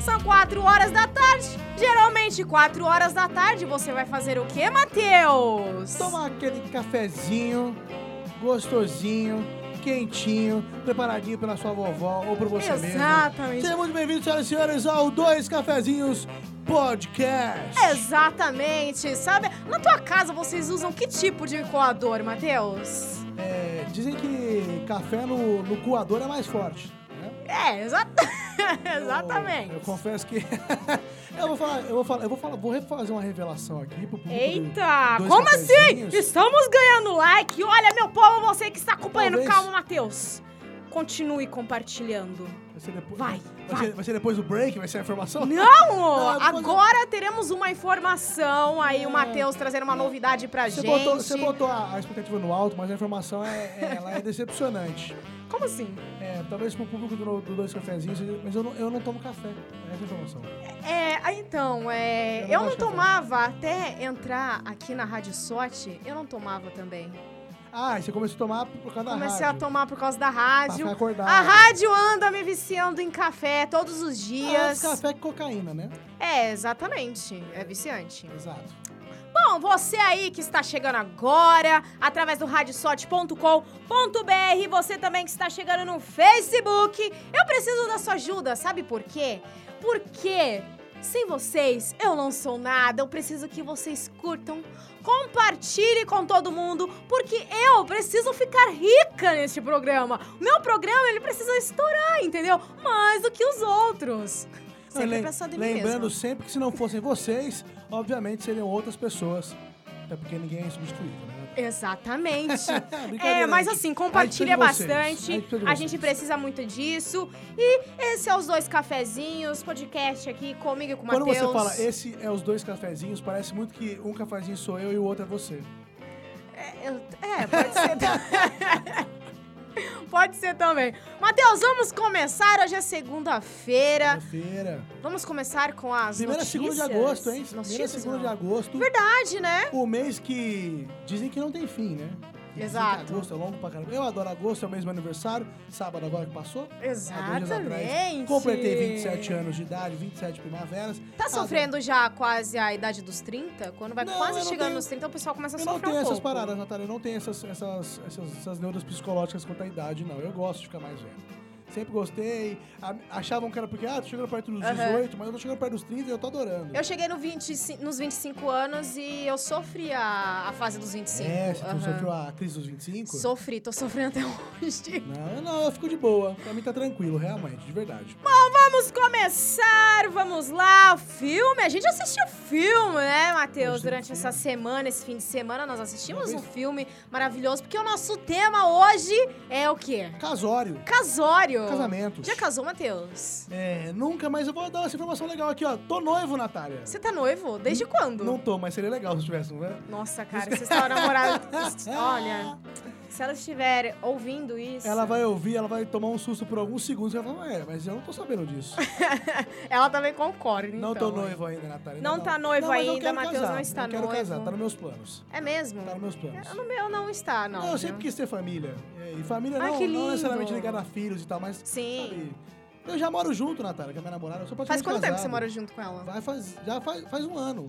São 4 horas da tarde. Geralmente, 4 horas da tarde, você vai fazer o quê, Matheus? Tomar aquele cafezinho gostosinho, quentinho, preparadinho pela sua vovó ou por você mesmo. Exatamente. Sejam muito bem-vindos, senhoras e senhores, ao Dois Cafezinhos Podcast. Exatamente. Sabe, na tua casa vocês usam que tipo de coador, Matheus? É, dizem que café no, no coador é mais forte. né? É, exa- exatamente. Eu, eu confesso que. eu vou falar, eu vou falar, eu vou falar, vou fazer uma revelação aqui pro público. Eita, como assim? Estamos ganhando like. Olha, meu povo, você que está acompanhando. Talvez- Calma, Matheus. Continue compartilhando. Vai ser depois, Vai, vai. Ser, vai ser depois do break? Vai ser a informação? Não! eu fazer- Agora teremos uma informação aí, o É. Matheus trazendo uma novidade pra Você gente. botou, você botou a, a expectativa no alto, mas a informação é, é- ela é decepcionante. Como assim? É, talvez pro público do, do Dois Cafezinhos, mas eu não, eu não tomo café. É essa a informação. É, ah, então, é, Eu eu não não de café. tomava até entrar aqui na Rádio Sorte, eu não tomava também. Ah, e você começou a tomar por causa da Comecei a rádio. tomar por causa da rádio. acordado. A rádio anda me viciando em café todos os Ah, dias. café com cocaína, né? É, exatamente. É viciante. Exato. Bom, você aí que está chegando agora, através do radiosorte.com.br, você também que está chegando no Facebook, eu preciso da sua ajuda, sabe por quê? Porque sem vocês eu não sou nada, eu preciso que vocês curtam, compartilhem com todo mundo, porque eu preciso ficar rica neste programa. Meu programa, ele precisa estourar, entendeu? Mais do que os outros. Sempre pensando em mim Lembrando sempre que se não fossem vocês, obviamente seriam outras pessoas. Até porque ninguém é substituível, né? Exatamente. Brincadeira, é, mas gente. assim, compartilha bastante. A gente A gente precisa muito disso. E esse é os dois cafezinhos, podcast aqui comigo e com o Quando Matheus. você fala esse é os dois cafezinhos, parece muito que um cafezinho sou eu e o outro é você. É, eu- é, pode ser. pode ser também. Matheus, vamos começar. Hoje é segunda-feira. Segunda-feira. Vamos começar com as Primeira notícias. segunda de agosto, hein? Primeira Notícias, segunda não. de agosto. Verdade, né? O mês que dizem que não tem fim, né? Que Exato. agosto é longo pra caramba. Eu adoro agosto, é o meu aniversário. Sábado agora que passou. Há dois dias atrás. Exatamente. Completei 27 anos de idade, 27 primaveras. Tá sofrendo já quase a idade dos 30? Quando vai Não, quase chegando tenho- nos 30, o pessoal começa a Eu não sofrer tenho um essas pouco. paradas, Natália. Eu não tenho essas, essas, essas, essas neuras psicológicas quanto à idade, não. Eu gosto de ficar mais velho. Sempre gostei. Achavam que era porque, ah, tô chegando perto dos Aham. 18, mas eu tô chegando perto dos 30 e eu tô adorando. Eu cheguei no 25 nos 25 anos e eu sofri a, a fase dos 25. É, você Aham. sofreu a crise dos 25? Sofri, tô sofrendo até hoje. Não, não, eu fico de boa. Pra mim tá tranquilo, realmente, de verdade. Vamos começar, vamos lá. O filme, a gente assistiu filme, né, Matheus? Durante essa semana, esse fim de semana, nós assistimos um filme maravilhoso, porque o nosso tema hoje é o quê? Casório. Casório. Casamento. Já casou, Matheus? É, nunca, mas eu vou dar essa informação legal aqui, ó. Tô noivo, Natália. Você tá noivo? Desde quando? Não tô, mas seria legal se tivesse, não é? Nossa, cara, vocês estão namorados. Olha, se ela estiver ouvindo isso. Ela vai ouvir, ela vai tomar um susto por alguns segundos e ela vai falar, é, mas eu não tô sabendo disso. Ela também concorda, então. não tô noivo ainda, Natália. Não tá noivo eu ainda, quero Matheus não está eu quero noivo. casar, tá nos meus planos. É mesmo? Tá nos meus planos. É, No meu não está, não. Não, eu sempre quis ter família. É, E família Ai, não, que não necessariamente ligada a filhos e tal, mas. Sim. sabe, eu já moro junto, Natália, com a minha namorada. Eu sou Faz quanto tempo que casado. você mora junto com ela? Vai faz, já faz, faz um ano.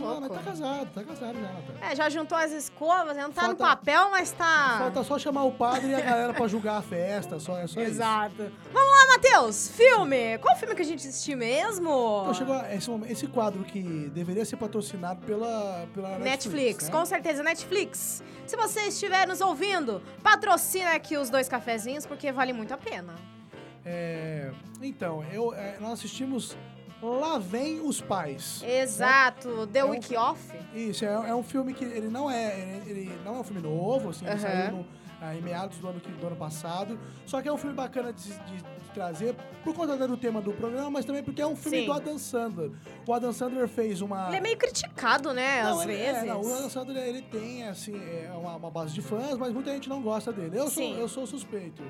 Mas louco. tá casado, tá casado já, Natália. É, já juntou as escovas, não tá no Falta- papel, mas tá. Falta só chamar o padre e a galera pra julgar a festa, só, é só isso. Exato. Vamos lá, Matheus. Filme. Qual filme que a gente assistiu mesmo? Então chegou esse, momento- esse quadro que deveria ser patrocinado pela, pela Netflix, Netflix, né? com certeza, Netflix. Se você estiver nos ouvindo, patrocina aqui os dois cafezinhos, porque vale muito a pena. É, então, eu, é, nós assistimos Lá Vem os Pais. Exato, The É um- Week Off. Isso, é, é um filme que ele não é, ele, ele não é um filme novo, assim, ele saiu no- ah, em meados do ano, do ano passado. Só que é um filme bacana de, de- de trazer, por conta do tema do programa, mas também porque é um filme Sim. do Adam Sandler. O Adam Sandler fez uma... Ele é meio criticado, né, Não, às ele- vezes. É, não, o Adam Sandler, ele tem, assim, é uma, uma base de fãs, mas muita gente não gosta dele. Eu, sou, eu sou suspeito.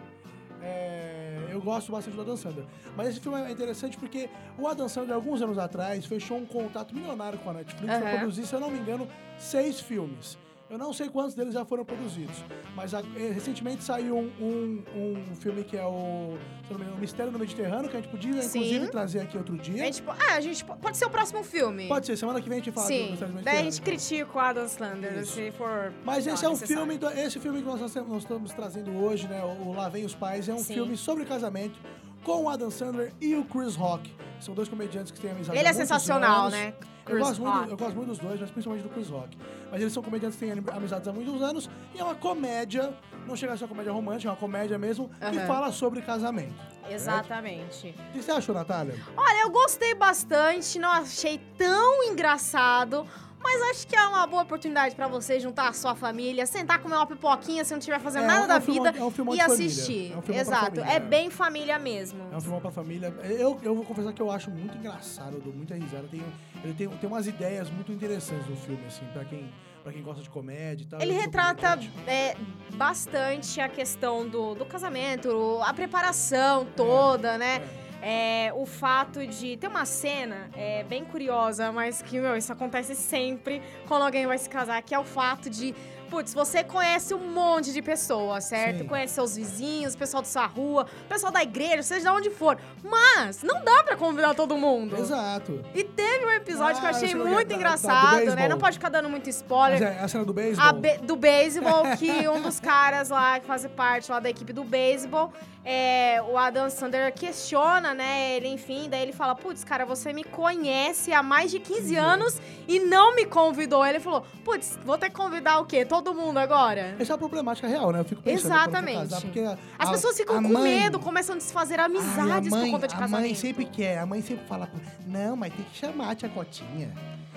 É, eu gosto bastante do Adam Sandler. Mas esse filme é interessante porque o Adam Sandler, alguns anos atrás, fechou um contrato milionário com a Netflix para Aham. produzir, se eu não me engano, seis filmes. Eu não sei quantos deles já foram produzidos, mas a- eh, recentemente saiu um, um, um filme que é o, engano, Mistério no Mediterrâneo, que a gente podia, Sim. inclusive, trazer aqui outro A dia. gente, po- ah, a gente po- pode ser o próximo filme. Pode ser, semana que vem a gente fala do Sim. Mistério no Daí a Mediterrâneo. gente critica o Adam Sandler, Isso. se for. Mas esse é necessário. filme, do- esse filme que nós, nós estamos trazendo hoje, né? O Lá Vem os Pais, é um Sim. filme sobre casamento com o Adam Sandler e o Chris Rock. São dois comediantes que têm amizade Ele é sensacional, anos. né? Eu Chris gosto, muito, eu gosto muito dos dois, mas principalmente do Chris Rock. Mas eles são comediantes que têm amizades há muitos anos e é uma comédia, não chega a ser uma comédia romântica, é uma comédia mesmo, que fala sobre casamento. Exatamente. O que você achou, Natália? Olha, eu gostei bastante, não achei tão engraçado. Mas acho que é uma boa oportunidade pra você juntar a sua família, sentar comer uma pipoquinha se não estiver fazendo É, nada é um da filmão- vida é um e assistir. É um Exato, família, é é. bem família mesmo. É um filme pra família. Eu, eu vou confessar que eu acho muito engraçado, eu dou muita risada. Tem, ele tem, tem umas ideias muito interessantes no filme, assim, pra quem, pra quem gosta de comédia e tal. Ele retrata é, bastante a questão do, do casamento, a preparação toda, né? É. É, o fato de. Tem uma cena é, bem curiosa, mas que, meu, isso acontece sempre quando alguém vai se casar, que é o fato de. Putz, você conhece um monte de pessoas, certo? Sim. Conhece seus vizinhos, pessoal da sua rua, pessoal da igreja, seja de onde for. Mas não dá pra convidar todo mundo. Exato. E teve um episódio que eu Ah, achei muito engraçado, né? beisebol. Não pode ficar dando muito Mas spoiler. é a cena do beisebol. Be- do beisebol, que um dos caras lá que fazem parte lá da equipe do beisebol, é, o Adam Sandler questiona, né? Ele, enfim, daí ele fala: Putz, cara, você me conhece há mais de 15 anos e não me convidou. Ele falou: Putz, vou ter que convidar o quê? Todo mundo agora? Essa é a problemática real, né? Eu fico pensando for Exatamente. casar, porque a- As a- pessoas ficam a com mãe- medo, começam a desfazer Ai, amizades a mãe, por conta de A casamento. mãe sempre quer, a mãe sempre fala, não, mas tem que chamar a tia Cotinha.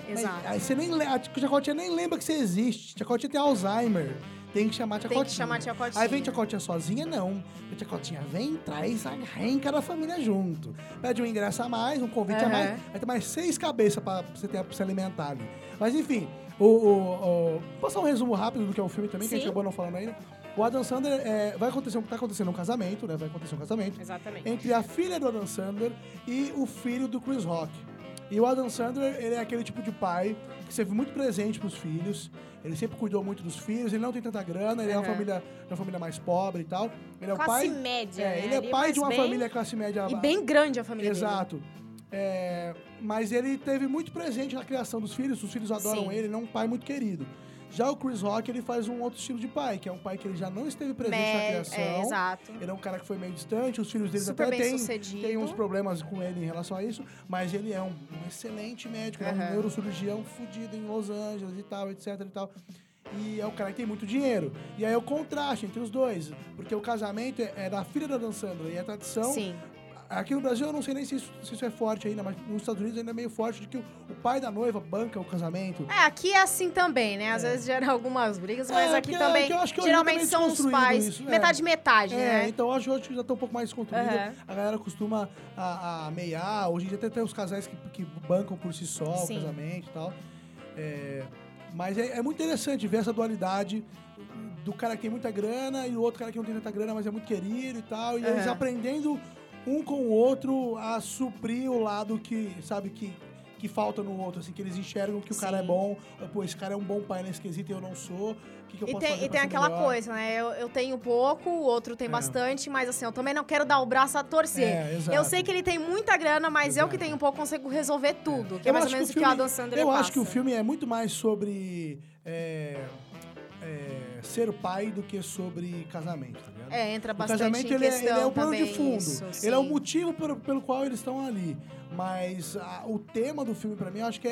Mas Exato. aí você nem a tia Cotinha nem lembra que você existe. Tia Cotinha tem Alzheimer. Tem que chamar a tia Tem que Cotinha. chamar a tia Cotinha. Aí vem tia Cotinha sozinha, não. A tia Cotinha vem, traz a renca da família junto. Pede um ingresso a mais, um convite a Aham. mais. Aí tem mais seis cabeças pra você ter pra se alimentar ali. Mas enfim, o, o, o- passar um resumo rápido do que é o filme também, que a gente Sim. acabou não falando ainda. O Adam Sandler é, vai acontecer, tá acontecendo um casamento, né? Vai acontecer um casamento Exatamente. entre a filha do Adam Sandler e o filho do Chris Rock. E o Adam Sandler, ele é aquele tipo de pai que sempre muito presente pros filhos. Ele sempre cuidou muito dos filhos, ele não tem tanta grana, ele é uma família, uma família mais pobre e tal. Ele é o Classe pai. média, é, né? ele é Ali, pai de uma bem- família classe média E bem grande a família dele. É, mas ele teve muito presente na criação dos filhos, os filhos adoram Sim. ele, ele é um pai muito querido. Já o Chris Rock, ele faz um outro estilo de pai, que é um pai que ele já não esteve presente na Mé- criação. é, exato. Ele é um cara que foi meio distante, os filhos dele Super até têm tem uns problemas com ele em relação a isso, mas ele é um, um excelente médico, é um neurocirurgião fudido em Los Angeles e tal, etc e tal. E é um cara que tem muito dinheiro. E aí é o contraste entre os dois, porque o casamento é, é da filha da Dan Sandler e a tradição Sim. Aqui no Brasil eu não sei nem se isso, se isso é forte ainda, mas nos Estados Unidos ainda é meio forte de que o, o pai da noiva banca o casamento. É, aqui é assim também, né? Às É. vezes gera algumas brigas, mas É, aqui que- também, que eu hoje geralmente são os pais, isso, é. metade metade, É, né? então acho que hoje já tá um pouco mais desconstruído. Aham. A galera costuma a, a meiar. Hoje em dia até tem os casais que, que bancam por si só Sim. o casamento e tal. É, mas é, é muito interessante ver essa dualidade do cara que tem muita grana e o outro cara que não tem tanta grana, mas é muito querido e tal. E eles aprendendo um com o outro a suprir o lado que, sabe, que, que falta no outro, assim, que eles enxergam que o cara é Sim. bom, pô, esse cara é um bom pai nesse quesito e eu não sou. O que, que eu E posso tem, fazer e tem aquela melhor? coisa, né? Eu, eu tenho pouco, o outro tem É. bastante, mas assim, eu também não quero dar o braço a torcer. É, exato. eu sei que ele tem muita grana, mas eu que Exato. tenho pouco consigo resolver tudo. Que é Eu mais ou acho menos o que o filme- Adam Sandler Eu passa. acho que o filme é muito mais sobre é, é, ser pai do que sobre casamento, tá ligado? É, entra o bastante casamento em ele é, ele é o plano de fundo. isso, ele é o motivo pelo, pelo qual eles estão ali. Mas a- o tema do filme, pra mim, eu acho que é,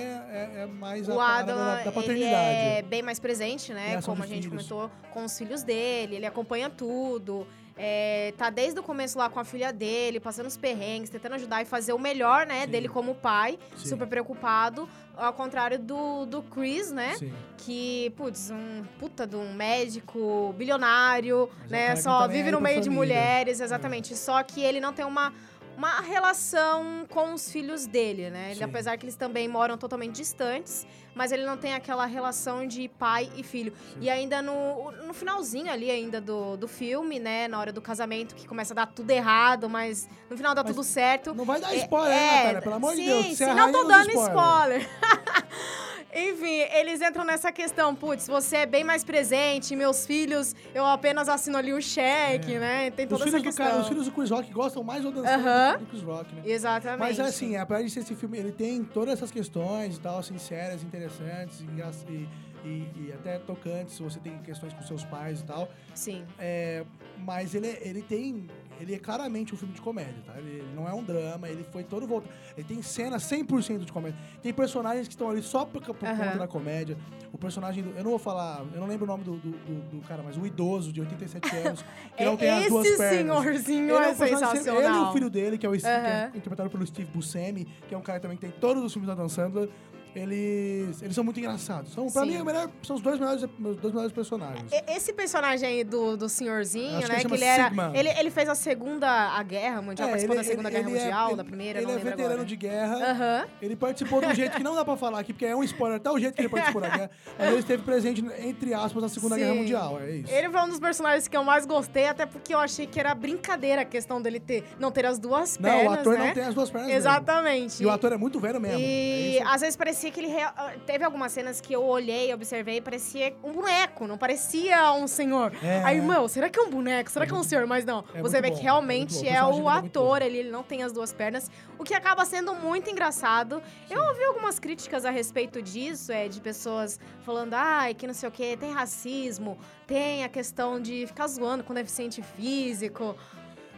é- é mais a O parada Adam, da, da ele paternidade. é bem mais presente, né? Criação Como a gente filhos. comentou, com os filhos dele. Ele acompanha tudo. É, tá desde o começo lá com a filha dele, passando os perrengues, tentando ajudar e fazer o melhor, né? Sim. Dele como pai, Sim. super preocupado. Ao contrário do, do Chris, né? Sim. Que, putz, um puta de um médico bilionário, Mas é né? que Só vive aí no meio de família. mulheres, exatamente. Só que ele não tem uma, uma relação com os filhos dele, né? Ele, Sim. apesar que eles também moram totalmente distantes, mas ele não tem aquela relação de pai e filho. Sim. E ainda no, no finalzinho ali ainda do, do filme, né? Na hora do casamento, que começa a dar tudo errado, mas no final dá Mas tudo certo. Não vai dar É- spoiler, né, é, Natália? Pelo amor sim, de Deus. Sim, é não tô dando spoilers. spoiler. Enfim, eles entram nessa questão, putz, você é bem mais presente, meus filhos, eu apenas assino ali o cheque, né? Tem Os toda essa filhos, do questão. cara, os filhos do Chris Rock gostam mais do Adam Aham. Sandler do que do Chris Rock, né? Exatamente. Mas assim, apesar de ser esse filme, ele tem todas essas questões e tal, assim, sérias, interessantes e, e, e- e até tocantes, se você tem questões com seus pais e tal. Sim. É, mas ele, é- ele tem. Ele é claramente um filme de comédia, tá? Ele, ele não é um drama, ele foi todo voltado. Ele tem cenas 100% de comédia. Tem personagens que estão ali só por, por Aham. conta da comédia. O personagem do. Eu não vou falar. Eu não lembro o nome do, do, do- do cara, mas o idoso de 87 anos, que não tem as duas Esse pernas. senhorzinho Ele é, um personagem- sensacional. Ele e o filho dele, que é, o, que é interpretado pelo Steve Buscemi, que é um cara também que tem todos os filmes da Dan Sandler. Eles, eles são muito engraçados. São, pra Sim. mim, é melhor- são os dois melhores, meus dois melhores personagens. Esse personagem aí do, do senhorzinho, Acho que né? ele Que chama ele era. Ele, ele fez a segunda a guerra mundial, É, participou ele- da Segunda ele- Guerra é- Mundial, ele- da primeira, Ele não é veterano agora. de guerra. Aham. Ele participou do jeito que não dá pra falar aqui, porque é um spoiler até o jeito que ele participou da guerra. Mas ele esteve presente, entre aspas, na Segunda Sim. Guerra Mundial. É isso. Ele foi um dos personagens que eu mais gostei, até porque eu achei que era brincadeira a questão dele ter, não ter as duas não, pernas, o ator né? não tem as duas pernas. mesmo. Exatamente. E o ator é muito velho mesmo. E É às vezes parecia que ele. rea- ah, Teve algumas cenas que eu olhei, observei, parecia um boneco, não parecia um senhor. É. Aí, meu, será que é um boneco? Será que é um senhor? Mas não. É você vê bom, que é realmente. O é o é muito ator, ele, ele não tem as duas pernas, o que acaba sendo muito engraçado. Eu ouvi algumas críticas a respeito disso, é, de pessoas falando, ai, que não sei o quê, tem racismo, tem a questão de ficar zoando com deficiente físico.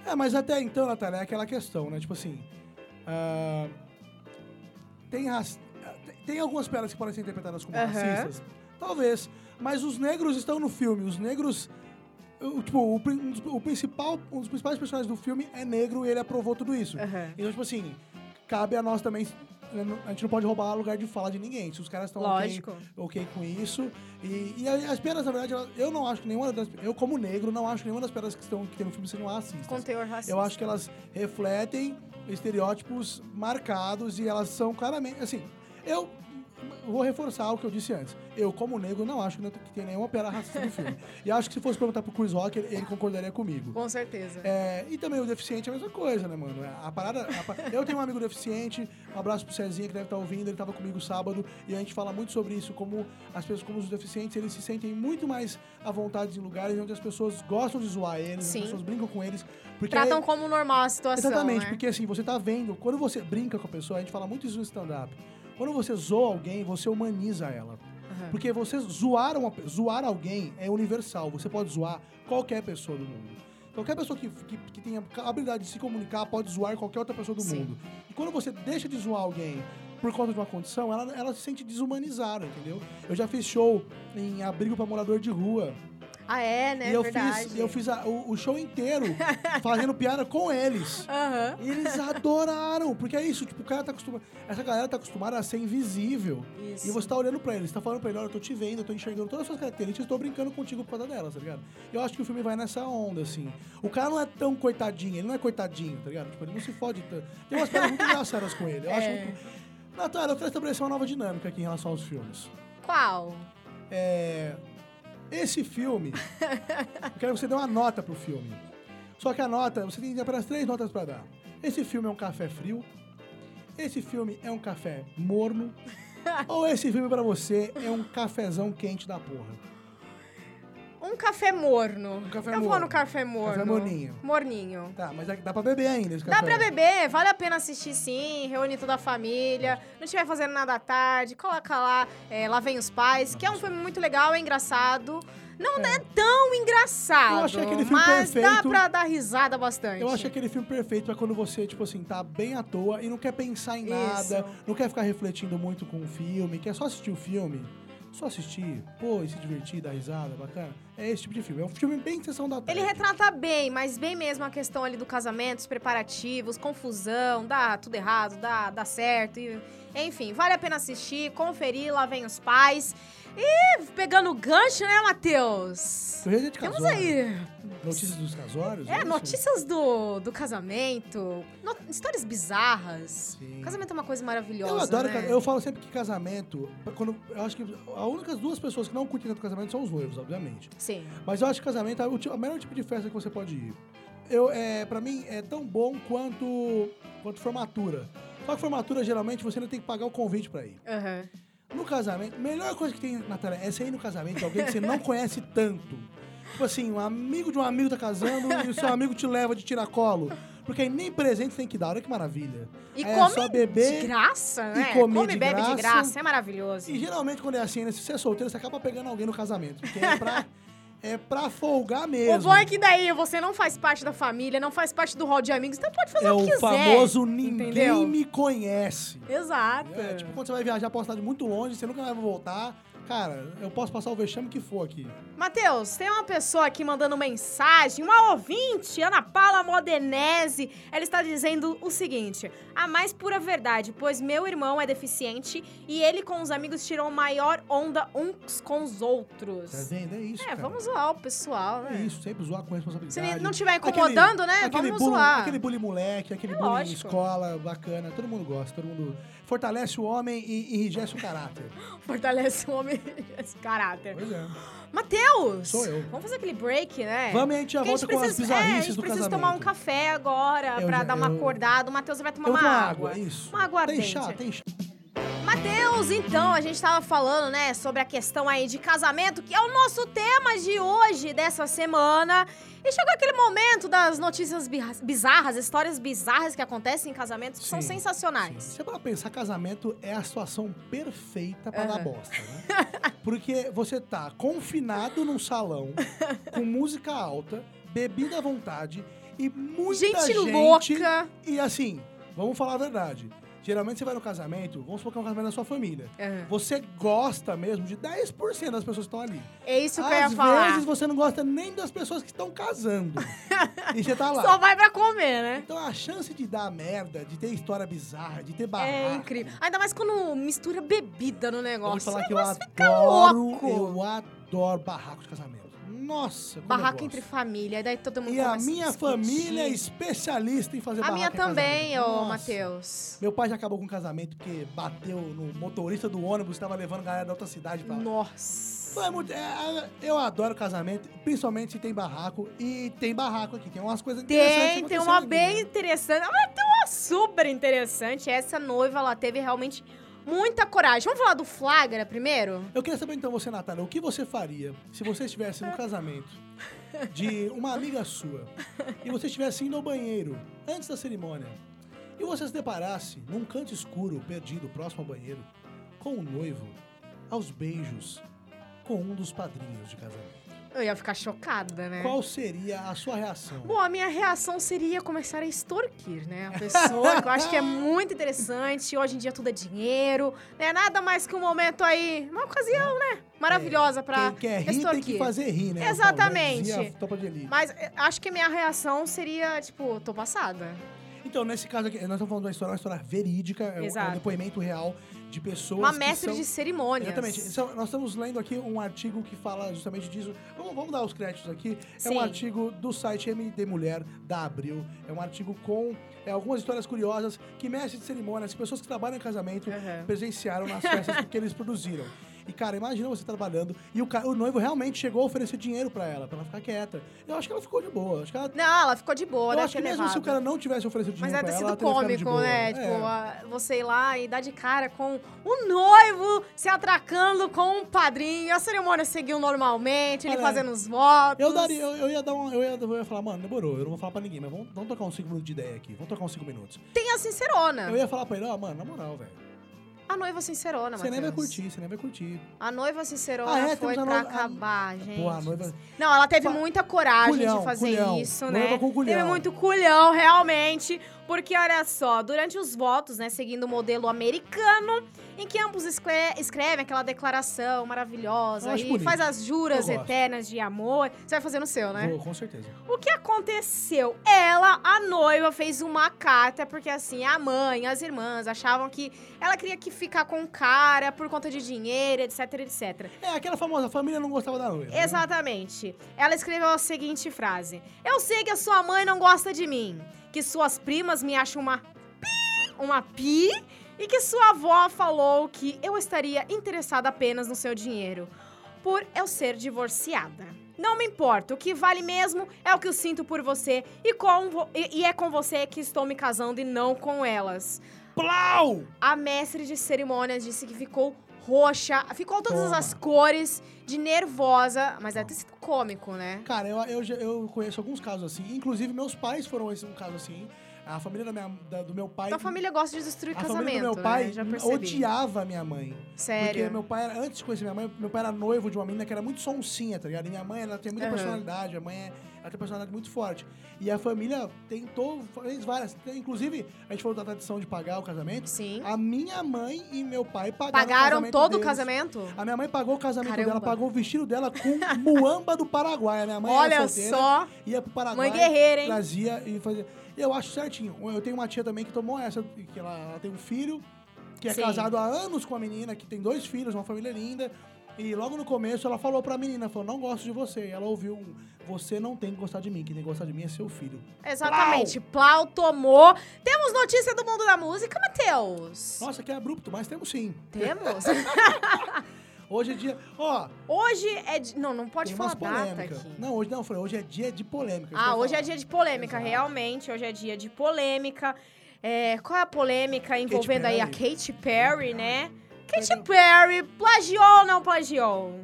É, mas até então, Natália, é aquela questão, né? Tipo assim. ah, tem, raci- tem- algumas piadas que podem ser interpretadas como racistas? Talvez. Mas os negros estão no filme. Os negros. o- Tipo, o, um o principal, um dos principais personagens do filme é negro e ele aprovou tudo isso. Aham. Então, tipo assim, cabe a nós também. A gente não pode roubar lugar de fala de ninguém. Se os caras estão ok, Lógico. ok com isso. E, e as piadas, na verdade, eu não acho que nenhuma das. Eu, como negro, não acho que nenhuma das piadas que, estão, que tem no filme sejam racistas. Com teor racista. Eu acho que elas refletem estereótipos marcados e elas são claramente. Assim, eu vou reforçar o que eu disse antes. Eu, como negro, não acho que, tem nenhuma piada racista no filme. E acho que se fosse perguntar pro Chris Rock, ele, ele concordaria comigo. Com certeza. É, e também o deficiente é a mesma coisa, né, mano? A parada. a eu tenho um amigo deficiente, um abraço pro Cezinha que deve estar ouvindo, ele tava comigo sábado, e a gente fala muito sobre isso, como as pessoas, como os deficientes, eles se sentem muito mais à vontade em lugares onde as pessoas gostam de zoar eles, Sim. as pessoas brincam com eles. Porque Tratam como normal a situação. Exatamente, né? porque assim, você tá vendo, quando você brinca com a pessoa, a gente fala muito isso no stand-up. Quando você zoa alguém, você humaniza ela. Aham. Porque você zoar, uma, zoar alguém é universal. Você pode zoar qualquer pessoa do mundo. Qualquer pessoa que, que, que tenha a habilidade de se comunicar pode zoar qualquer outra pessoa do Sim. mundo. E quando você deixa de zoar alguém por conta de uma condição, ela, ela se sente desumanizada, entendeu? Eu já fiz show em abrigo para morador de rua. Ah, é, né? e eu Verdade. fiz, eu fiz a- o, o show inteiro fazendo piada com eles. Aham. E eles adoraram, porque é isso, tipo, o cara tá acostumado. Essa galera tá acostumada a ser invisível. Isso. E você tá olhando pra eles, tá falando pra ele, olha, eu tô te vendo, eu tô enxergando todas as suas características, eu tô brincando contigo por causa delas, tá ligado? Eu acho que o filme vai nessa onda, assim. O cara não é tão coitadinho, ele não é coitadinho, tá ligado? Tipo, ele não se fode tanto. Tem umas piadas muito engraçadas com ele. Eu acho É. muito. Natália, eu quero estabelecer uma nova dinâmica aqui em relação aos filmes. Qual? É. Esse filme. eu quero que você dê uma nota pro filme. Só que a nota, você tem apenas três notas pra dar. Esse filme é um café frio. Esse filme é um café morno. ou esse filme pra você é um cafezão quente da porra. Um café morno. Um café Eu vou morno. no café morno. Café morninho. Morninho. Tá, mas é dá pra beber ainda esse Dá café. pra beber, vale a pena assistir sim, reúne toda a família. Não estiver fazendo nada à tarde, coloca lá, é, Lá Vem os Pais, que é um filme muito legal, é engraçado. Não é, tão engraçado, Eu achei aquele filme mas dá perfeito. pra dar risada bastante. Eu acho aquele filme perfeito pra quando você, tipo assim, tá bem à toa e não quer pensar em nada, Isso. não quer ficar refletindo muito com o filme, quer só assistir o filme. Só assistir, pô, e se divertir, dar risada, bacana. É esse tipo de filme. É um filme bem sessão da tarde. Ele retrata bem, mas bem mesmo a questão ali do casamento, os preparativos, confusão, dá tudo errado, dá, dá certo. E, enfim, vale a pena assistir, conferir, lá vem os pais. E pegando o gancho, né, Matheus? Correia de Temos aí Notícias dos casórios? é, isso? notícias do, do casamento, no- histórias bizarras. Sim. Casamento é uma coisa maravilhosa. Eu adoro, né? eu falo sempre que casamento, quando eu acho que a únicas duas pessoas que não curtem tanto casamento são os noivos, obviamente. Sim. Mas eu acho que casamento é o, o melhor tipo de festa que você pode ir. Eu, é, para mim é tão bom quanto quanto formatura. Só que formatura geralmente você ainda tem que pagar o convite pra ir. Aham. No casamento, melhor coisa que tem, Natália, é você ir no casamento de alguém que você não conhece tanto. Tipo assim, um amigo de um amigo tá casando e o seu amigo te leva de tiracolo. Porque aí nem presente tem que dar, olha que maravilha. E Aí é come só beber de graça, né? comer come de e bebe de graça. graça, é maravilhoso. E geralmente quando é assim, né, se você é solteiro, você acaba pegando alguém no casamento. Porque é pra, é pra folgar mesmo. O bom é que daí você não faz parte da família, não faz parte do hall de amigos, então pode fazer É o que o quiser. famoso ninguém entendeu? me conhece. Exato. É, tipo, quando você vai viajar pra uma cidade muito longe, você nunca vai voltar. Cara, eu posso passar o vexame que for aqui. Matheus, tem uma pessoa aqui mandando mensagem, uma ouvinte, Ana Paula Modenese. Ela está dizendo o seguinte: a mais pura verdade, pois meu irmão é deficiente e ele com os amigos tiram maior onda uns com os outros. Tá vendo? É isso, É, cara. vamos zoar o pessoal, É né? isso, sempre zoar com Se responsabilidade. não estiver incomodando, né? Aquele Vamos bullying, zoar. Aquele bullying moleque, aquele É bullying lógico. escola, bacana. Todo mundo gosta, todo mundo fortalece o homem e enrijece o caráter. Fortalece o homem esse caráter. Pois é. Matheus! Sou eu. Vamos fazer aquele break, né? Vamos e a gente já Porque volta com as é, a bizarrices gente do precisa casamento. tomar um café agora Eu pra já- dar uma eu- acordada. O Matheus vai tomar Eu uma vou água. água, isso. Uma água Tem chá, tem chá. Matheus, então, a gente tava falando, né, sobre a questão aí de casamento, que é o nosso tema de hoje, dessa semana. E chegou aquele momento das notícias bi- bizarras, histórias bizarras que acontecem em casamentos que são Sim, sensacionais. Se você para pensar, casamento é a situação perfeita pra dar Aham. bosta, né? Porque você tá confinado num salão, com música alta, bebida à vontade e muita gente, gente... louca. E assim, vamos falar a verdade. Geralmente você vai no casamento, vamos supor que é um casamento da sua família. Aham. Você gosta mesmo de 10% das pessoas que estão ali. É isso que eu ia Às falar. vezes você não gosta nem das pessoas que estão casando. e você tá lá. Só vai pra comer, né? Então a chance de dar merda, de ter história bizarra, de ter É barraco. incrível. Ainda mais quando mistura bebida no Eu vou negócio. falar O que eu negócio adoro, eu adoro barraco de casamento. Nossa, gosto. entre família, daí todo mundo E a minha discutir. família é especialista em fazer A barraco minha em casamento. também, ô. Matheus. Meu pai já acabou com o casamento porque bateu no motorista do ônibus que tava levando galera da outra cidade pra lá. Nossa. Foi muito- é, eu adoro casamento, principalmente se tem barraco. E tem barraco aqui, tem umas coisas interessantes Tem, tem uma aqui, bem né? interessante. Ah, tem uma super interessante. Essa noiva, ela teve realmente muita coragem. Vamos falar do flagra primeiro? Eu queria saber então, você, Natália, o que você faria se você estivesse no casamento de uma amiga sua e você estivesse indo ao banheiro antes da cerimônia e você se deparasse num canto escuro, perdido, próximo ao banheiro, com o noivo, aos beijos, com um dos padrinhos de casamento? Eu ia ficar chocada, né? Qual seria a sua reação? Bom, a minha reação seria começar a extorquir, né? A pessoa, que eu acho que é muito interessante. Hoje em dia tudo é dinheiro, né? Nada mais que um momento aí, uma ocasião, né? Maravilhosa pra Quem quer rir tem extorquir. que fazer rir, né? Exatamente. A. Mas eh, acho que minha reação seria, tipo, tô passada. Então, nesse caso aqui, nós estamos falando de uma história, uma história verídica, é um- é um Exato. depoimento real de pessoas Uma mestre são- de cerimônias. Exatamente. Então, nós estamos lendo aqui um artigo que fala justamente disso. Vamos, vamos dar os créditos aqui. É Sim. um artigo do site MD Mulher, da Abril. É um artigo com é, algumas histórias curiosas que mestres de cerimônias, pessoas que trabalham em casamento, Uhum. presenciaram nas festas que eles produziram. E, cara, imagina você trabalhando e o, o noivo realmente chegou a oferecer dinheiro pra ela, pra ela ficar quieta. Eu acho que ela ficou de boa. Acho que ela, Não, ela ficou de boa, eu acho que mesmo se o levado. cara não tivesse oferecido Mas dinheiro ter pra ela, sido ela cômico, né? É. Tipo, a- você ir lá e dar de cara com o noivo se atracando com o padrinho, a cerimônia seguiu normalmente, ele fazendo os votos. Eu daria, eu, eu ia dar uma. Eu ia, eu ia falar, mano, demorou, eu não vou falar pra ninguém, mas vamos, vamos trocar uns 5 minutos de ideia aqui. Vamos trocar uns 5 minutos. Tem a sincerona. Eu ia falar pra ele, ó, mano, na moral, velho. A noiva sincerona, Você nem vai curtir, você nem vai curtir. A noiva sincerona Ah, é? foi a pra noiva- a- acabar, gente. Pô, a noiva. Não, ela teve muita coragem Culhão, de fazer culhão. isso, Noiva né? com culhão. Teve muito culhão, realmente. Porque, olha só, durante os votos, né, seguindo o modelo americano, em que ambos escre- escrevem aquela declaração maravilhosa e bonito. faz as juras eternas de amor. Você vai fazer no seu, né? Vou, com certeza. O que aconteceu? Ela, a noiva, fez uma carta, porque assim, a mãe, as irmãs achavam que ela queria que ficar com o cara por conta de dinheiro, etc, etc. É, aquela famosa, a família não gostava da noiva. né? Exatamente. Ela escreveu a seguinte frase: Eu sei que a sua mãe não gosta de mim, que suas primas me acham uma pi, uma pi, e que sua avó falou que eu estaria interessada apenas no seu dinheiro, por eu ser divorciada. Não me importa, o que vale mesmo é o que eu sinto por você e, com e- e é com você que estou me casando e não com elas. Plau! A mestre de cerimônias disse que ficou roxa, ficou todas Toma. as cores, de nervosa, mas deve ter sido cômico, né? Cara, eu, eu, eu conheço alguns casos assim. Inclusive, meus pais foram esse um caso assim. A família da minha- da- do meu pai. Tua família gosta de destruir a casamento, família do meu pai né? Já percebi. odiava a minha mãe. Sério. Porque meu pai, era, antes de conhecer minha mãe, meu pai era noivo de uma menina que era muito sonsinha, tá ligado? E minha mãe, ela tem muita Aham. personalidade, a mãe, é- ela tem personalidade muito forte. E a família tentou, fez várias. Inclusive, a gente falou da tradição de pagar o casamento. Sim. A minha mãe e meu pai pagaram, o Pagaram casamento todo o deles. casamento? A minha mãe pagou o casamento Caramba. dela, pagou o vestido dela com muamba do Paraguai. A minha mãe Olha era solteira, só. ia pro Paraguai, Mãe guerreira, hein? trazia e fazia. Eu acho certinho. Eu tenho uma tia também que tomou essa, que ela, ela tem um filho que é Sim. casado há anos com a menina, que tem dois filhos, uma família linda. E logo no começo ela falou pra menina, falou, não gosto de você. E ela ouviu um, você não tem que gostar de mim, quem tem que gostar de mim é seu filho. Exatamente. Plau tomou. Temos notícia do mundo da música, Matheus? Nossa, que abrupto, mas temos sim. Temos? Hoje é dia. Ó, Hoje é. de- Não, não pode falar data aqui. Não, hoje não, falei, hoje é dia de polêmica. Ah, hoje é ia dia falar. de polêmica, Exato. realmente. Hoje é dia de polêmica. É, qual é a polêmica envolvendo aí a. Katy Perry, né? Katy. Perry plagiou ou não plagiou?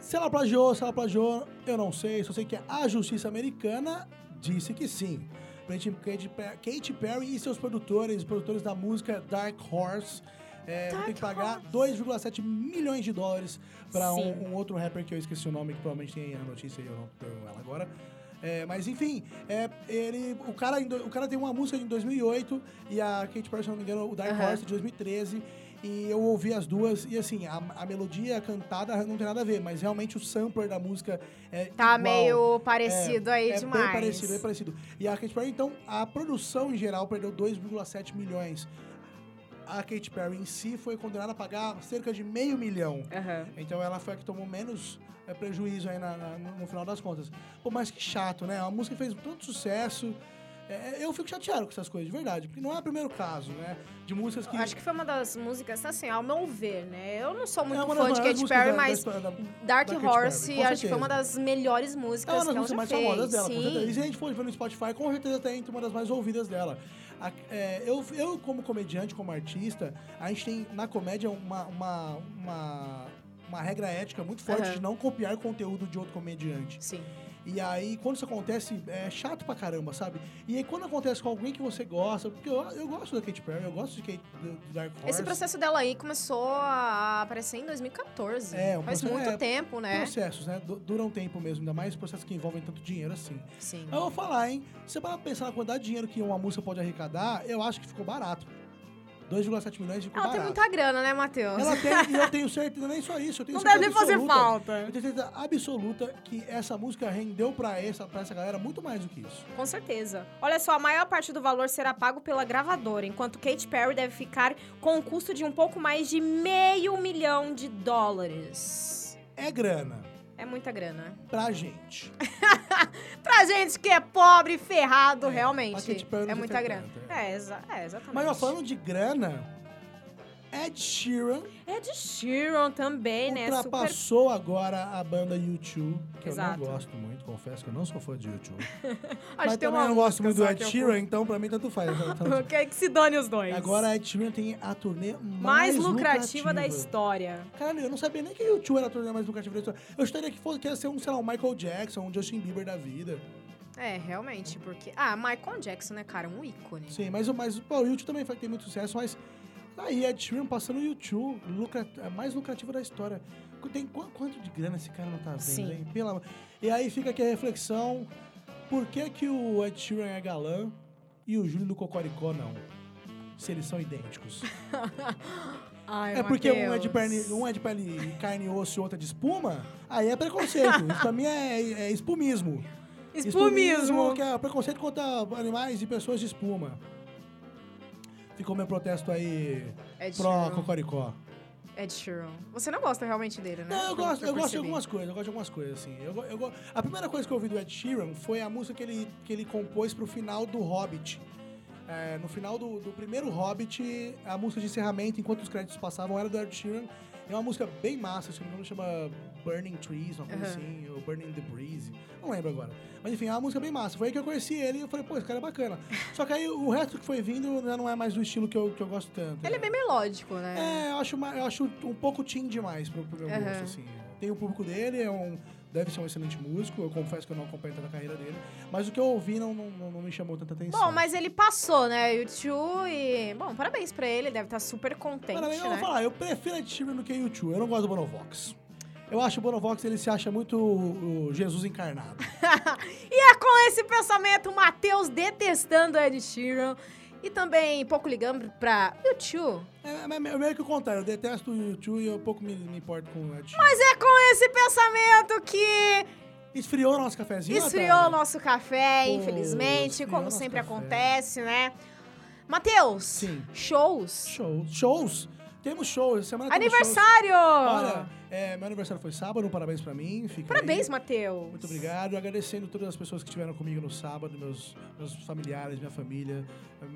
Se ela plagiou, se ela plagiou, eu não sei. Só sei que a justiça americana disse que sim. Katy Perry e seus produtores, produtores da música Dark Horse, é, vão ter que pagar 2,7 milhões de dólares para um, um outro rapper que eu esqueci o nome, que provavelmente tem a notícia e eu não tenho ela agora. É, mas enfim, é, ele, o, cara, o cara tem uma música de 2008 e a Katy Perry, se não me engano, o Dark Aham. Horse de 2013. E eu ouvi as duas, e assim, a, a melodia cantada não tem nada a ver, mas realmente o sampler da música é Tá igual. meio parecido aí é demais. bem parecido, bem parecido. E a Katy Perry, então, a produção em geral perdeu 2,7 milhões. A Katy Perry em si foi condenada a pagar cerca de meio milhão. Aham. Então ela foi a que tomou menos é, prejuízo aí na- na- no, final das contas. Pô, mas que chato, né? A música fez tanto sucesso. É, eu fico chateado com essas coisas, de verdade. Porque não é o primeiro caso, né? De músicas que... Acho que foi uma das músicas, assim, ao meu ver, né? Eu não sou muito é uma fã de Katy Perry, da- mas da- Dark da Katy Horse Perry, com acho que foi uma das melhores É músicas uma que das ela músicas já mais fez. famosas dela, com Sim. certeza. E se a gente for ver no Spotify, com certeza tá entre uma das mais ouvidas dela. A- é, eu, eu, como comediante, como artista, a gente tem na comédia uma, uma, uma, uma regra ética muito forte Aham. de não copiar conteúdo de outro comediante. Sim. E aí, quando isso acontece, é chato pra caramba, sabe? E aí, quando acontece com alguém que você gosta, porque eu, eu gosto da Katy Perry, eu gosto de Kate, do, do Dark Horse. Esse processo dela aí começou a aparecer em 2014. É, um Faz processo- muito é, tempo, né? Processos, né? Du- Duram tempo mesmo, ainda mais processos que envolvem tanto dinheiro assim. Sim. Eu vou falar, hein? Você parar pra pensar na quantidade de dinheiro que uma música pode arrecadar, eu acho que ficou barato. 2,7 milhões ficou Ela tem muita grana, né, Matheus? Ela tem, e eu tenho certeza, nem só isso, eu tenho Não deve certeza fazer absoluta- falta. Eu tenho certeza absoluta que essa música rendeu pra essa, pra essa galera muito mais do que isso. Com certeza. Olha só, a maior parte do valor será pago pela gravadora, enquanto Katy Perry deve ficar com um custo de um pouco mais de meio milhão de dólares. É grana É muita grana. pra gente. Pra gente que é pobre e ferrado, É, realmente. É muita grana. tanto, É, exa é, exatamente. Mas ó, falando de grana, Ed Sheeran de Sheeran também, né? Super... ultrapassou agora a banda U2, que Exato. eu não gosto muito, confesso que eu não sou fã de U2. Acho Mas tem também eu não gosto muito do Ed que eu Sheeran, então pra mim tanto faz. curto. Que, que se dane os dois. Agora a Ed Sheeran tem a turnê mais, Mais lucrativa da lucrativa. história. Caralho, eu não sabia nem que o U2 era a turnê mais lucrativa da história. Eu estaria que fosse, que ia ser um, sei lá, um Michael Jackson, um Justin Bieber da vida. É, realmente, porque... Ah, Michael Jackson, né, cara? Um ícone. Sim, mas, o- mas pô, o U2 também ter muito sucesso, mas aí Ed Sheeran passando o U2, lucra, a mais lucrativa da história. Tem qu- quanto de grana esse cara não tá vendo, Sim. hein? Pela... E aí fica aqui a reflexão, por que que o Ed Sheeran é galã e o Júlio do Cocoricó não? Se eles são idênticos. Ai, É porque um é, de pele, um é de pele carne e osso e outro é de espuma? Aí é preconceito. Isso pra mim é, é espumismo. Espumismo. que é preconceito contra animais e pessoas de espuma. Ficou meu protesto aí Ed pró Sheeran. Cocoricó. Ed Sheeran. Você não gosta realmente dele, né? Não, eu gosto, que eu gosto de algumas coisas, eu gosto de algumas coisas, assim. Eu, eu, a primeira coisa que eu ouvi do Ed Sheeran foi a música que ele, que ele compôs pro final do Hobbit. É, no final do, do primeiro Hobbit, a música de encerramento, enquanto os créditos passavam, era do Ed Sheeran. É uma música bem massa, não me engano, chama Burning Trees, uma coisa Aham. assim, ou Burning the Breeze. Não lembro agora. Mas enfim, é uma música bem massa. Foi aí que eu conheci ele e eu falei, pô, esse cara é bacana. Só que aí o resto que foi vindo já não é mais do estilo que eu, que eu gosto tanto. Ele é bem melódico, né? É, eu acho, eu acho um pouco teen demais pro, pro meu Aham. gosto, assim. Tem o público dele, é um, deve ser um excelente músico, eu confesso que eu não acompanho toda a carreira dele, mas o que eu ouvi não, não, não- não me chamou tanta atenção. Bom, mas ele passou, né? YouTube e. Bom, parabéns pra ele, deve estar super contente, Parabéns, eu vou né? falar, eu prefiro Ed Sheeran do que o YouTube, eu não gosto do Bonovox. Eu acho o Bonovox, ele se acha muito o, o Jesus encarnado. E é com esse pensamento, Matheus detestando Ed Sheeran e também pouco ligando pra YouTube. É, é é meio que o contrário, eu detesto o YouTube e eu pouco me, me importo com o Sheeran. Mas é com esse pensamento que Esfriou o nosso cafezinho, esfriou o nosso café, Pô, infelizmente, como sempre café. acontece, né? Matheus, Sim. shows. Shows. Shows. Temos shows. Essa Semana. Aniversário! Olha, é, meu aniversário foi sábado, parabéns pra mim. Fica Parabéns, aí. Matheus. Muito obrigado. Agradecendo todas as pessoas que estiveram comigo no sábado, meus, meus familiares, minha família,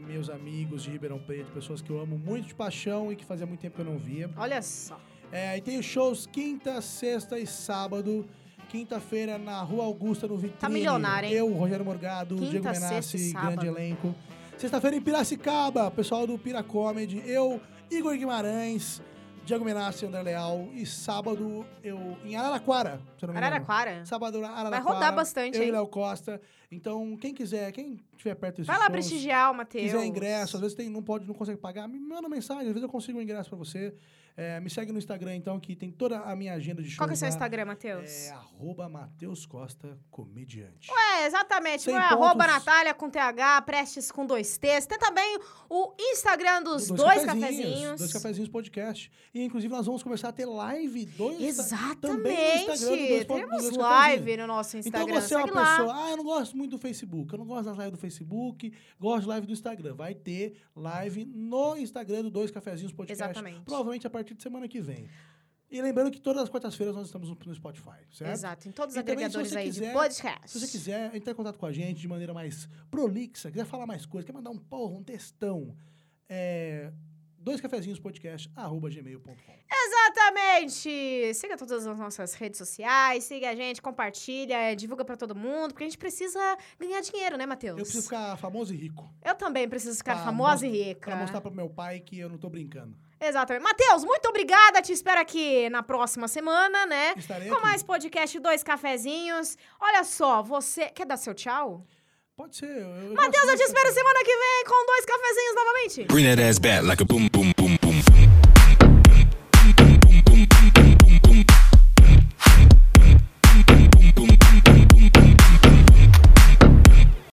meus amigos de Ribeirão Preto, pessoas que eu amo muito de paixão e que fazia muito tempo que eu não via. Olha só. É, e tenho shows quinta, sexta e sábado. Quinta-feira na Rua Augusta, no Vitrine. Tá milionário, hein? Eu, Rogério Morgado, Quinta, Diego Menassi, grande elenco. Sexta-feira em Piracicaba, pessoal do Pira Comedy. Eu, Igor Guimarães, Diego Menassi, André Leal. E sábado eu em Araraquara, se não me engano. Araraquara. Sábado Araraquara. Vai rodar bastante, Eu e hein? Léo Costa. Então, quem quiser, quem estiver perto desses Vai lá shows, prestigiar o Matheus. quiser ingresso, às vezes tem, não pode, não consegue pagar, me manda mensagem, às vezes eu consigo um ingresso pra você. É, me segue no Instagram, então, que tem toda a minha agenda de shows Qual que é o seu. Instagram, Matheus? É arroba Matheus Costa Comediante. É, exatamente. Não é arroba pontos. Natália com TH, Prestes com dois T's. Tem também o Instagram dos dois, cafezinhos. Dois cafezinhos podcast. E inclusive nós vamos começar a ter live dois também no Exatamente. Instagram do dois, Temos do dois live cafezinhos. no nosso Então Instagram. você é uma Segue lá. pessoa, ah, eu não gosto muito do Facebook, eu não gosto das lives do Facebook, gosto de live do Instagram. Vai ter live no Instagram do Dois Cafezinhos Podcast. Exatamente. Provavelmente a partir de semana que vem. E lembrando que todas as quartas-feiras nós estamos no- Spotify, certo? Exato, em todos os E também, se agregadores você aí de quiser- podcast. Se você quiser entrar em contato com a gente de maneira mais prolixa, quiser falar mais coisas, quer mandar um porra, um textão, é, dois cafezinhos podcast, arroba gmail.com. Exatamente! Siga todas as nossas redes sociais, siga a gente, compartilha, divulga pra todo mundo, porque a gente precisa ganhar dinheiro, né, Matheus? Eu preciso ficar famoso e rico. Eu também preciso ficar famosa e rica. Pra mostrar pro meu pai que eu não tô brincando. Exatamente. Matheus, muito obrigada. Te espero aqui na próxima semana, né? Estarei Com aqui. mais podcast Dois Cafezinhos. Olha só, você. Quer dar seu tchau? Pode ser. Eu, eu Matheus, eu te espero semana que vem com dois cafezinhos novamente. Bring that ass back like a boom, boom.